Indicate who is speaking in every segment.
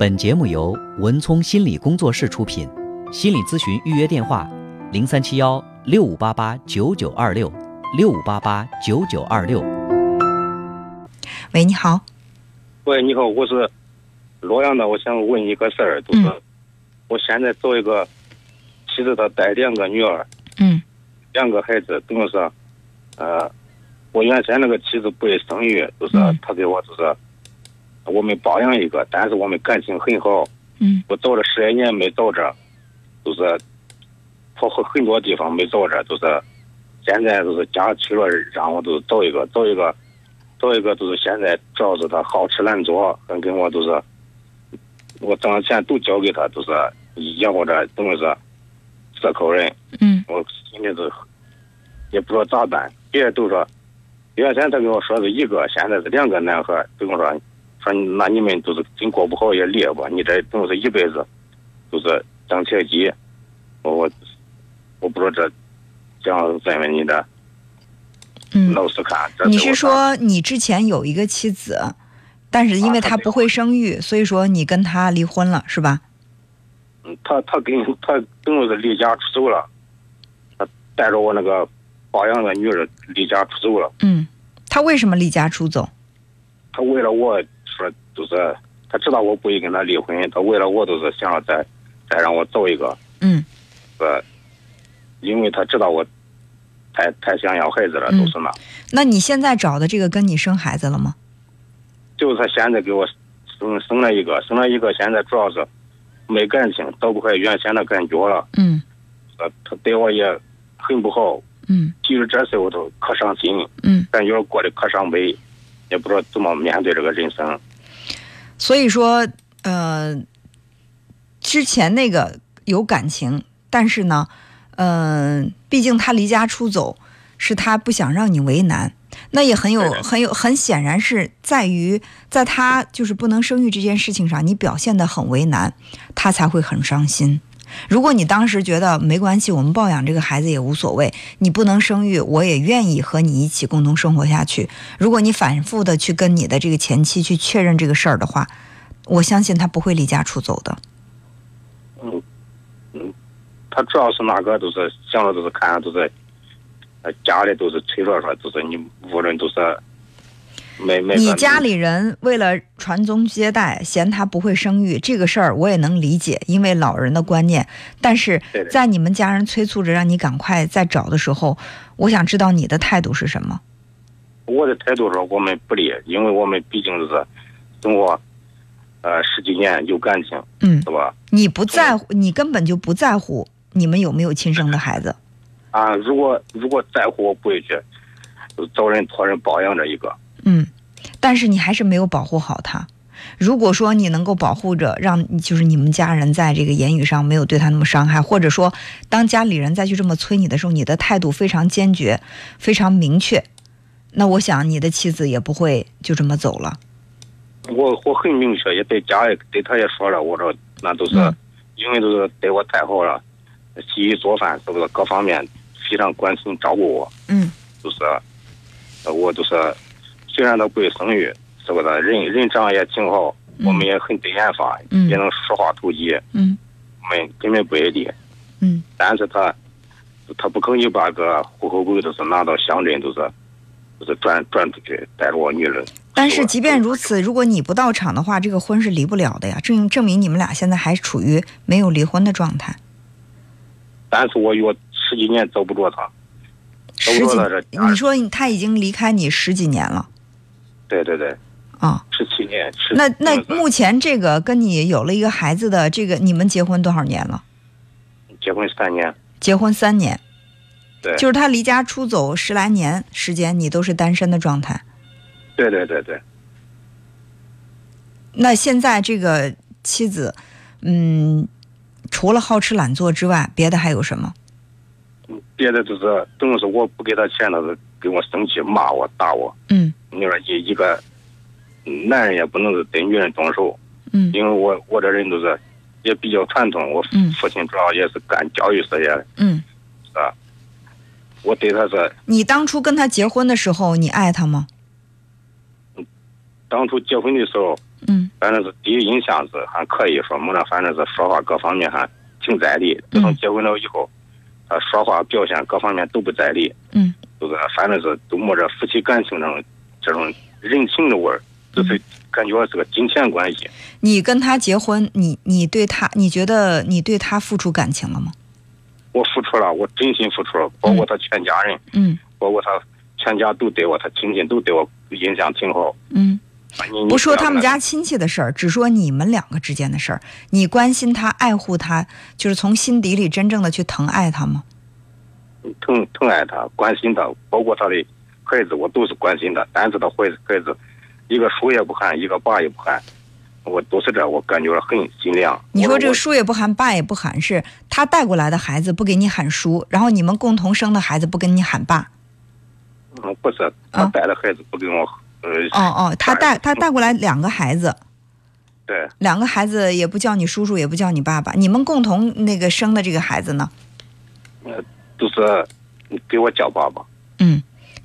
Speaker 1: 本节目由文聪心理工作室出品，心理咨询预约电话：零三七幺六五八八九九二六六五八八九九二六。
Speaker 2: 喂，你好。
Speaker 3: 喂，你好，我是洛阳的，我想问一个事儿，就是
Speaker 2: 嗯
Speaker 3: 我现在找一个妻子，她带两个女儿，
Speaker 2: 嗯
Speaker 3: 两个孩子，等于是，呃，我原先那个妻子不会生育，就是
Speaker 2: 嗯
Speaker 3: 她给我就是我们包养一个，但是我们感情很好，
Speaker 2: 嗯。
Speaker 3: 我找了十来年没找着，就是跑很很多地方没找着，就是现在就是家去了，让我就是找一个找一个找一个，就是现在主要是他好吃懒做，还跟我就是我挣的钱都交给他，就是养活着，等于是四口人，
Speaker 2: 嗯。
Speaker 3: 我心里是也不知道咋办。别人都说原先他跟我说是一个，现在是两个男孩，跟我说说那你们都是真过不好也离吧，你这等于是一辈子都是当铁鸡。我我我不知道这这样问问你的
Speaker 2: 嗯，
Speaker 3: 老师看，
Speaker 2: 你是说你之前有一个妻子，但是因为她不会生育，所以说你跟她离婚了，是吧？
Speaker 3: 嗯他他跟他等于是离家出走了，他带着我那个包养的女儿离家出走了。
Speaker 2: 嗯，她为什么离家出走？
Speaker 3: 他为了我说，就是他知道我不会跟他离婚，他为了我都是想要再再让我找一个，
Speaker 2: 嗯。
Speaker 3: 呃，因为他知道我太太想要孩子了，
Speaker 2: 嗯。
Speaker 3: 都是那，
Speaker 2: 那你现在找的这个跟你生孩子了吗？
Speaker 3: 就是他现在给我生生了一个，生了一个，现在主要是没感情，找不回原先的感觉了，
Speaker 2: 嗯。
Speaker 3: 呃，他对我也很不好，
Speaker 2: 嗯。
Speaker 3: 其实这事我都可伤心，
Speaker 2: 嗯，
Speaker 3: 感觉过得可伤悲，也不知道怎么面对这个人生。
Speaker 2: 所以说，呃，之前那个有感情，但是呢，嗯、毕竟他离家出走，是他不想让你为难。那也很有很有很显然是在于，在他就是不能生育这件事情上，你表现的很为难，他才会很伤心。如果你当时觉得没关系，我们抱养这个孩子也无所谓，你不能生育，我也愿意和你一起共同生活下去。如果你反复的去跟你的这个前妻去确认这个事儿的话，我相信他不会离家出走的。
Speaker 3: 嗯，嗯，他主要是那个，都是想着都是看都是，家里都是催着说，都是你无论都是没没
Speaker 2: 你家里人为了传宗接代，嫌他不会生育，这个事儿我也能理解，因为老人的观念。但是在你们家人催促着让你赶快再找的时候，我想知道你的态度是什么？
Speaker 3: 我的态度说我们不离，因为我们毕竟就是生活，呃，十几年有感情，
Speaker 2: 嗯
Speaker 3: 是，吧？
Speaker 2: 你不在乎，你根本就不在乎你们有没有亲生的孩子。
Speaker 3: 啊，如果如果在乎，我不会去找人托人包养这一个。
Speaker 2: 嗯，但是你还是没有保护好他。如果说你能够保护着，让就是你们家人在这个言语上没有对他那么伤害，或者说当家里人再去这么催你的时候，你的态度非常坚决、非常明确，那我想你的妻子也不会就这么走了。
Speaker 3: 我我很明确，也对家里对他也说了，我说那都是、
Speaker 2: 嗯
Speaker 3: 因为都是对我太好了，洗衣做饭是不是各方面非常关心照顾我，
Speaker 2: 嗯
Speaker 3: 就是呃我就是虽然他不会生育，是不是人人长得也挺好，
Speaker 2: 嗯
Speaker 3: 我们也很对眼法，
Speaker 2: 嗯
Speaker 3: 也能说话投机，
Speaker 2: 嗯
Speaker 3: 我们根本不爱离。
Speaker 2: 嗯
Speaker 3: 但是他他不可以把个户口本都是拿到乡镇，都是都是转转出去，带着我女儿。
Speaker 2: 但是即便如此，如果你不到场的话，这个婚是离不了的呀。证证明你们俩现在还处于没有离婚的状态。
Speaker 3: 但是我有十几年找不着他。
Speaker 2: 十几你说他已经离开你十几年了
Speaker 3: 对对对，
Speaker 2: 啊？
Speaker 3: 十七年。十
Speaker 2: 那那目前这个跟你有了一个孩子的这个，你们结婚多少年了？
Speaker 3: 结婚三年，
Speaker 2: 结婚三年，
Speaker 3: 对，
Speaker 2: 就是他离家出走十来年时间，你都是单身的状态。
Speaker 3: 对对对对，
Speaker 2: 那现在这个妻子，嗯，除了好吃懒做之外，别的还有什么？
Speaker 3: 别的就是等于是我不给他钱，他是跟我生气骂我打我。
Speaker 2: 嗯
Speaker 3: 你说一一个男人也不能是对女人动手，
Speaker 2: 嗯。
Speaker 3: 因为我我这人都是也比较传统，我
Speaker 2: 嗯。
Speaker 3: 父亲主要也是干教育事业的，
Speaker 2: 嗯，
Speaker 3: 啊，我对他是
Speaker 2: 你当初跟他结婚的时候，你爱他吗？
Speaker 3: 当初结婚的时候，
Speaker 2: 嗯。
Speaker 3: 反正是第一印象是还可以说，么呢，反正是说话各方面还挺在理。自从结婚了以后，他说话表现各方面都不在理，
Speaker 2: 嗯。
Speaker 3: 就是反正是都没着夫妻感情那种这种人情的味儿，就是感觉是个金钱关系。
Speaker 2: 你跟他结婚，你你对他，你觉得你对他付出感情了吗？
Speaker 3: 我付出了，我真心付出了，包括他全家人，
Speaker 2: 嗯
Speaker 3: 包括他全家都对我，他亲戚都对我印象挺好。
Speaker 2: 嗯，不说他们，家亲戚的事儿，只说你们两个之间的事儿。你关心他、爱护他，就是从心底里真正的去疼爱他吗？
Speaker 3: 疼疼爱他，关心他，包括他的孩子，我都是关心的。但是他孩子孩子，一个书也不喊，一个爸也不喊，我都是这，我感觉很尽量。
Speaker 2: 你说这个
Speaker 3: 我
Speaker 2: 书也不喊，爸也不喊，是他带过来的孩子不给你喊叔，然后你们共同生的孩子不跟你喊爸。
Speaker 3: 嗯不是他
Speaker 2: 啊
Speaker 3: 带的孩子不跟我，呃，
Speaker 2: 哦哦，他带他带过来两个孩子，
Speaker 3: 对，
Speaker 2: 两个孩子也不叫你叔叔，也不叫你爸爸，你们共同那个生的这个孩子呢？
Speaker 3: 都是给我叫爸爸，
Speaker 2: 嗯，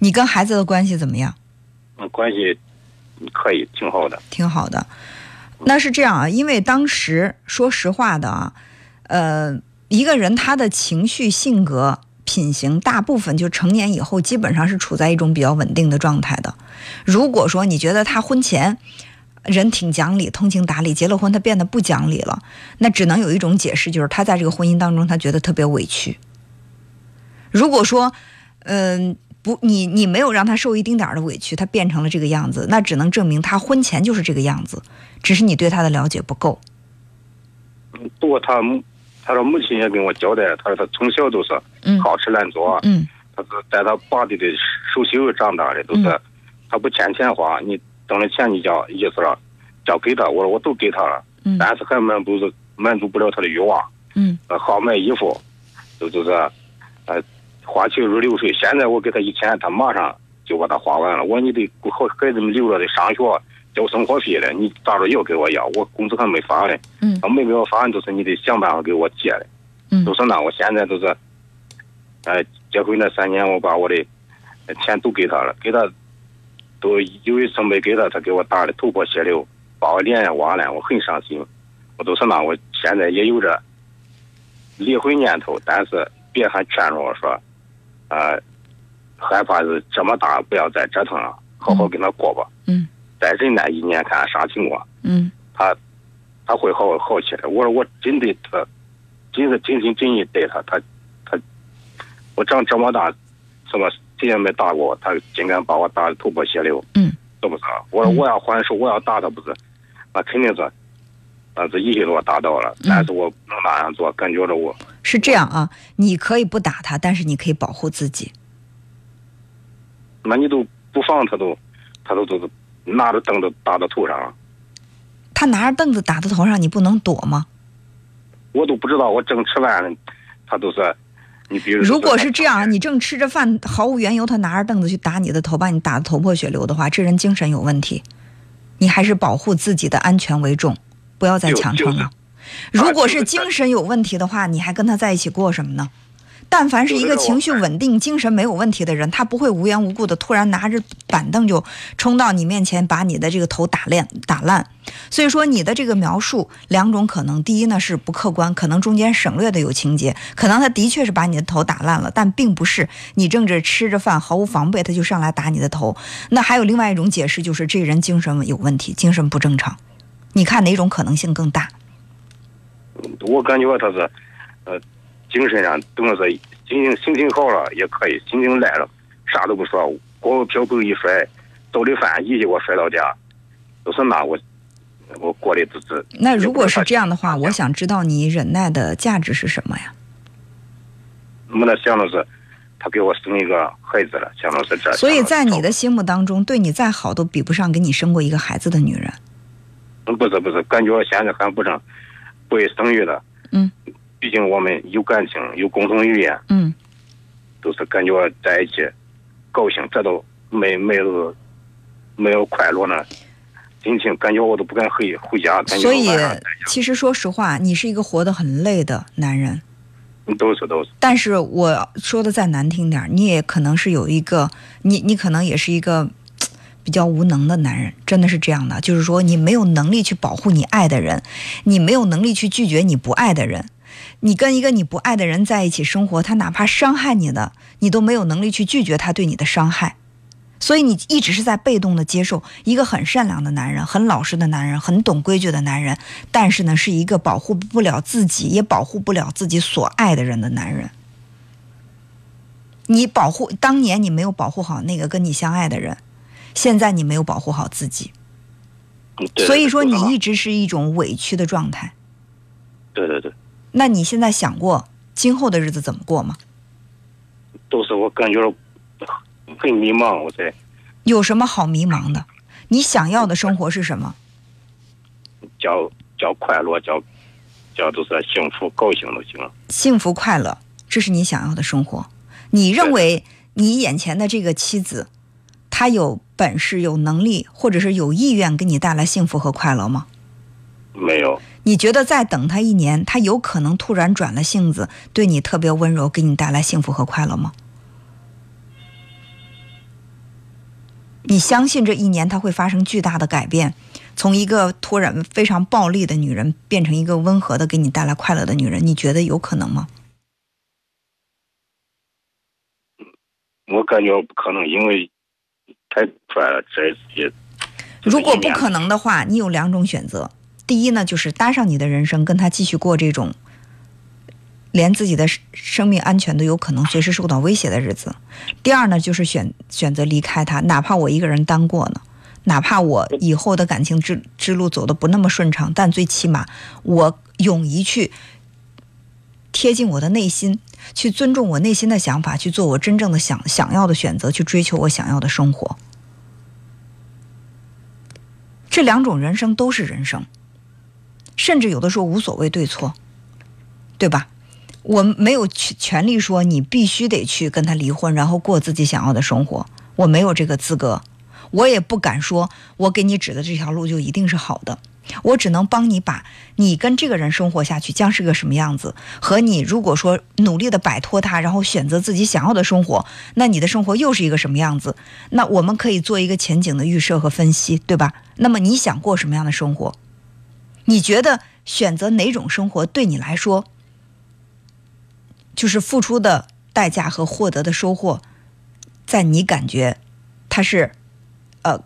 Speaker 2: 你跟孩子的关系怎么样？
Speaker 3: 嗯关系可以，挺好的。
Speaker 2: 挺好的。那是这样啊，因为当时说实话的啊，呃，一个人他的情绪、性格、品行，大部分就成年以后基本上是处在一种比较稳定的状态的。如果说你觉得他婚前人挺讲理、通情达理，结了婚他变得不讲理了，那只能有一种解释，就是他在这个婚姻当中他觉得特别委屈。如果说，嗯、不，你你没有让他受一丁点儿的委屈，他变成了这个样子，那只能证明他婚前就是这个样子，只是你对他的了解不够。
Speaker 3: 不过他母，他的母亲也跟我交代，他说他从小都是
Speaker 2: 嗯
Speaker 3: 好吃懒做，
Speaker 2: 嗯
Speaker 3: 他是在他爸的的手心里长大的，都是、
Speaker 2: 嗯
Speaker 3: 他不欠钱花，你挣了钱你叫意思了，叫给他，我说我都给他了，
Speaker 2: 嗯
Speaker 3: 但是还满不是满足不了他的欲望，
Speaker 2: 嗯
Speaker 3: 呃，好买衣服，就就是，呃，花钱如流水。现在我给他一千，他马上就把它花完了。我说你得给孩孩子们留着得上学交生活费嘞，你咋着又给我要？我工资还没发嘞，
Speaker 2: 嗯
Speaker 3: 他没给我发，就是你得想办法给我借嘞。
Speaker 2: 嗯
Speaker 3: 都是那，我现在都是，呃，结婚那三年，我把我的钱都给他了，给他都有一次没给他，他给我打的头破血流，把我脸也挖了，我很伤心。我都是那，我现在也有着离婚念头，但是别还劝着我说，呃，害怕是这么大，不要再折腾了，好好跟他过吧，
Speaker 2: 嗯
Speaker 3: 再忍耐一年看啥情况。
Speaker 2: 嗯
Speaker 3: 他他会好好起来。我说我真对他，真是真心真意对他，他他，我长这么大，什么谁也没打过我，他竟敢把我打的头破血流，
Speaker 2: 嗯，
Speaker 3: 是不是？我说
Speaker 2: 嗯
Speaker 3: 我要还手，我要打他不是，那肯定是，那是一起给我打到了，
Speaker 2: 嗯
Speaker 3: 但是我不能那样做，感觉着我
Speaker 2: 是这样啊，你可以不打他，但是你可以保护自己。
Speaker 3: 那你都不放他都，他都都都拿着凳子打到头上了，
Speaker 2: 他拿着凳子打到头上，你不能躲吗？
Speaker 3: 我都不知道我正吃饭呢，他都是，你比如
Speaker 2: 如果是这样，你正吃着饭，毫无缘由，他拿着凳子去打你的头，把你打得头破血流的话，这人精神有问题。你还是保护自己的安全为重，不要再强撑了。如果
Speaker 3: 是是
Speaker 2: 精神有问题的话，你还跟他在一起过什么呢？但凡是一个情绪稳定、精神没有问题的人，他不会无缘无故的突然拿着板凳就冲到你面前，把你的这个头打烂打烂。所以说，你的这个描述两种可能：第一呢是不客观，可能中间省略的有情节，可能他的确是把你的头打烂了，但并不是你正着吃着饭毫无防备他就上来打你的头。那还有另外一种解释，就是这人精神有问题，精神不正常。你看哪种可能性更大？
Speaker 3: 我感觉他是，呃，精神上等于是心情心情好了也可以，心情赖了啥都不说，锅瓢盆一摔，兜里饭一给我摔到家，都是那我我过的都是。
Speaker 2: 那如果是这样的话，我想知道你忍耐的价值是什么呀？
Speaker 3: 没那想的是，他给我生一个孩子了，想的是这。
Speaker 2: 所以在你的心目当中，对你再好都比不上给你生过一个孩子的女人。
Speaker 3: 嗯不是不是，感觉现在还不成不会生育了。
Speaker 2: 嗯。
Speaker 3: 毕竟我们有感情，有共同语言，
Speaker 2: 嗯，
Speaker 3: 都是感觉在一起高兴，这都没没有没有快乐呢。心情感觉我都不敢回回家，感觉
Speaker 2: 所以其实说实话，你是一个活得很累的男人。
Speaker 3: 都是都是。
Speaker 2: 但是我说的再难听点，你也可能是有一个，你你可能也是一个嘖比较无能的男人，真的是这样的，就是说你没有能力去保护你爱的人，你没有能力去拒绝你不爱的人，你跟一个你不爱的人在一起生活，他哪怕伤害你的，你都没有能力去拒绝他对你的伤害，所以你一直是在被动的接受一个很善良的男人、很老实的男人、很懂规矩的男人，但是呢，是一个保护不了自己，也保护不了自己所爱的人的男人。你保护当年你没有保护好那个跟你相爱的人。现在你没有保护好自己，所以说你一直是一种委屈的状态。
Speaker 3: 对对对。
Speaker 2: 那你现在想过今后的日子怎么过吗？
Speaker 3: 都是我感觉很迷茫，我在。
Speaker 2: 有什么好迷茫的？你想要的生活是什么？
Speaker 3: 叫叫快乐，叫叫都是幸福、高兴就行了。
Speaker 2: 幸福快乐，这是你想要的生活。你认为你眼前的这个妻子？她有本事、有能力，或者是有意愿给你带来幸福和快乐吗？
Speaker 3: 没有。
Speaker 2: 你觉得再等他一年，他有可能突然转了性子，对你特别温柔，给你带来幸福和快乐吗？你相信这一年他会发生巨大的改变，从一个突然非常暴力的女人变成一个温和的、给你带来快乐的女人？你觉得有可能吗？
Speaker 3: 我感觉不可能，因为。太快了，这也。
Speaker 2: 如果不可能的话，你有两种选择。第一呢，就是搭上你的人生，跟他继续过这种连自己的生命安全都有可能随时受到威胁的日子。第二呢，就是选选择离开他，哪怕我一个人单过呢，哪怕我以后的感情之之路走的不那么顺畅，但最起码我勇于去贴近我的内心。去尊重我内心的想法，去做我真正的想想要的选择，去追求我想要的生活。这两种人生都是人生，甚至有的时候无所谓对错，对吧？我没有权权利说你必须得去跟他离婚，然后过自己想要的生活，我没有这个资格，我也不敢说我给你指的这条路就一定是好的。我只能帮你把你跟这个人生活下去将是个什么样子，和你如果说努力的摆脱他，然后选择自己想要的生活，那你的生活又是一个什么样子？那我们可以做一个前景的预设和分析，对吧？那么你想过什么样的生活？你觉得选择哪种生活对你来说，就是付出的代价和获得的收获，在你感觉它是呃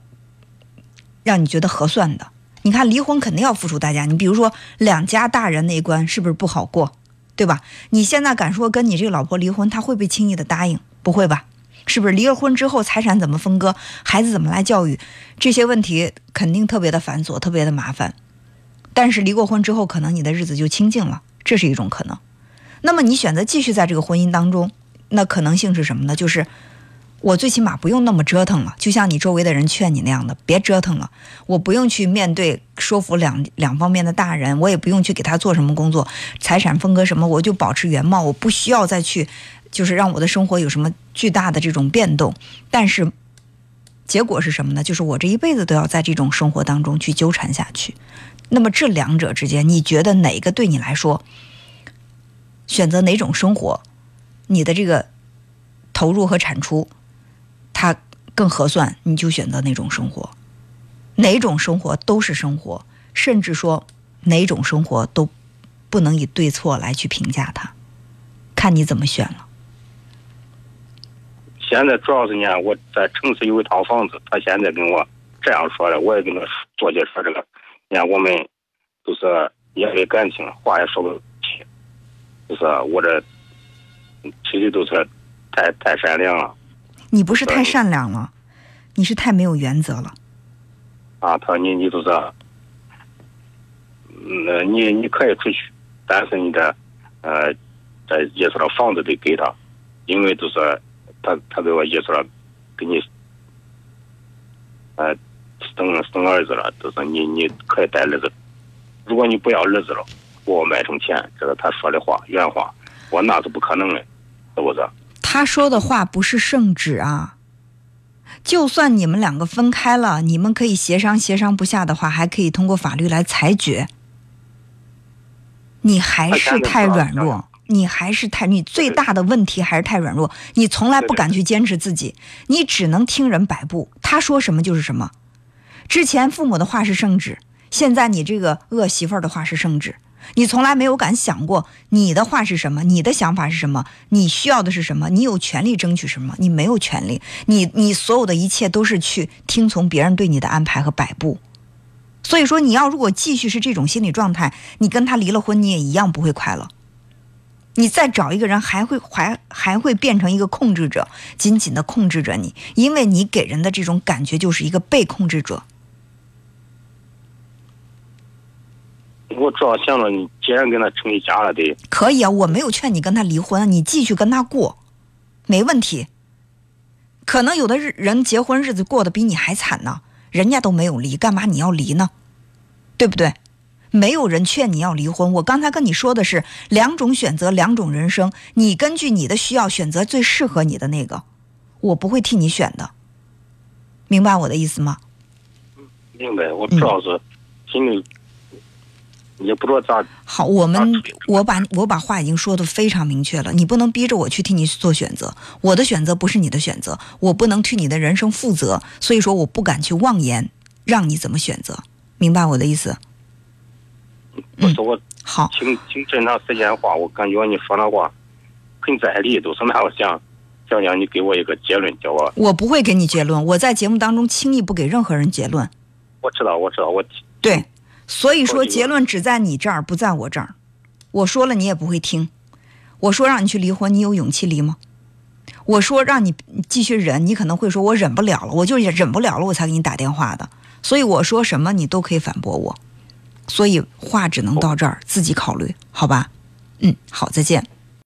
Speaker 2: 让你觉得合算的？你看，离婚肯定要付出代价。你比如说，两家大人那一关是不是不好过，对吧？你现在敢说跟你这个老婆离婚，他会不会轻易的答应？不会吧？是不是离了婚之后，财产怎么分割，孩子怎么来教育，这些问题肯定特别的繁琐，特别的麻烦。但是离过婚之后，可能你的日子就清静了，这是一种可能。那么你选择继续在这个婚姻当中，那可能性是什么呢？就是。我最起码不用那么折腾了，就像你周围的人劝你那样的，别折腾了。我不用去面对说服两两方面的大人，我也不用去给他做什么工作，财产分割什么，我就保持原貌，我不需要再去，就是让我的生活有什么巨大的这种变动。但是，结果是什么呢？就是我这一辈子都要在这种生活当中去纠缠下去。那么这两者之间，你觉得哪个对你来说，选择哪种生活，你的这个投入和产出？更合算，你就选择哪种生活，哪种生活都是生活，甚至说哪种生活都不能以对错来去评价它，看你怎么选了。
Speaker 3: 现在主要是呢，我在城市有一套房子，他现在跟我这样说的，我也跟他说解说这个，你看我们都是因为感情，话也说不清，就是我这其实都是太太善良了。
Speaker 2: 你不是太善良了，你是太没有原则了。
Speaker 3: 啊，他说你你就是，那你你可以出去，但是你的呃，在意思了房子得给他，因为就是他他给我意思了，给你呃生生儿子了，就是你你可以带儿子，如果你不要儿子了，给我买成钱，这是他说的话原话，我那是不可能的，是不是？
Speaker 2: 他说的话不是圣旨啊！就算你们两个分开了，你们可以协商，协商不下的话，还可以通过法律来裁决。你还是太软弱，你还是太你最大的问题还是太软弱，你从来不敢去坚持自己，你只能听人摆布，他说什么就是什么。之前父母的话是圣旨，现在你这个恶媳妇儿的话是圣旨，你从来没有敢想过你的话是什么，你的想法是什么，你需要的是什么，你有权利争取什么，你没有权利，你你所有的一切都是去听从别人对你的安排和摆布。所以说，你要如果继续是这种心理状态，你跟他离了婚，你也一样不会快乐。你再找一个人，还会还还会变成一个控制者，紧紧的控制着你，因为你给人的这种感觉就是一个被控制者。
Speaker 3: 我主要想着你，既然跟他成一家了，得
Speaker 2: 可以啊，我没有劝你跟他离婚，你继续跟他过，没问题。可能有的日人结婚日子过得比你还惨呢，人家都没有离，干嘛你要离呢？对不对？没有人劝你要离婚。我刚才跟你说的是两种选择，两种人生，你根据你的需要选择最适合你的那个，我不会替你选的。明白我的意思吗？
Speaker 3: 明白。我主要是心里也不知道咋。
Speaker 2: 好，我们我把我把话已经说的非常明确了，你不能逼着我去替你做选择，我的选择不是你的选择，我不能替你的人生负责，所以说我不敢去妄言让你怎么选择，明白我的意思？
Speaker 3: 不是我
Speaker 2: 好，
Speaker 3: 听听这长时间话，我感觉你说那话很在理，都是那我想想让你给我一个结论，叫我。
Speaker 2: 我不会给你结论，我在节目当中轻易不给任何人结论，
Speaker 3: 我知道我知道我
Speaker 2: 对，所以说结论只在你这儿，不在我这儿。我说了你也不会听，我说让你去离婚，你有勇气离吗？我说让你继续忍，你可能会说我忍不了了，我就忍不了了，我才给你打电话的。所以我说什么你都可以反驳我，所以话只能到这儿，自己考虑，好吧？嗯，好，再见。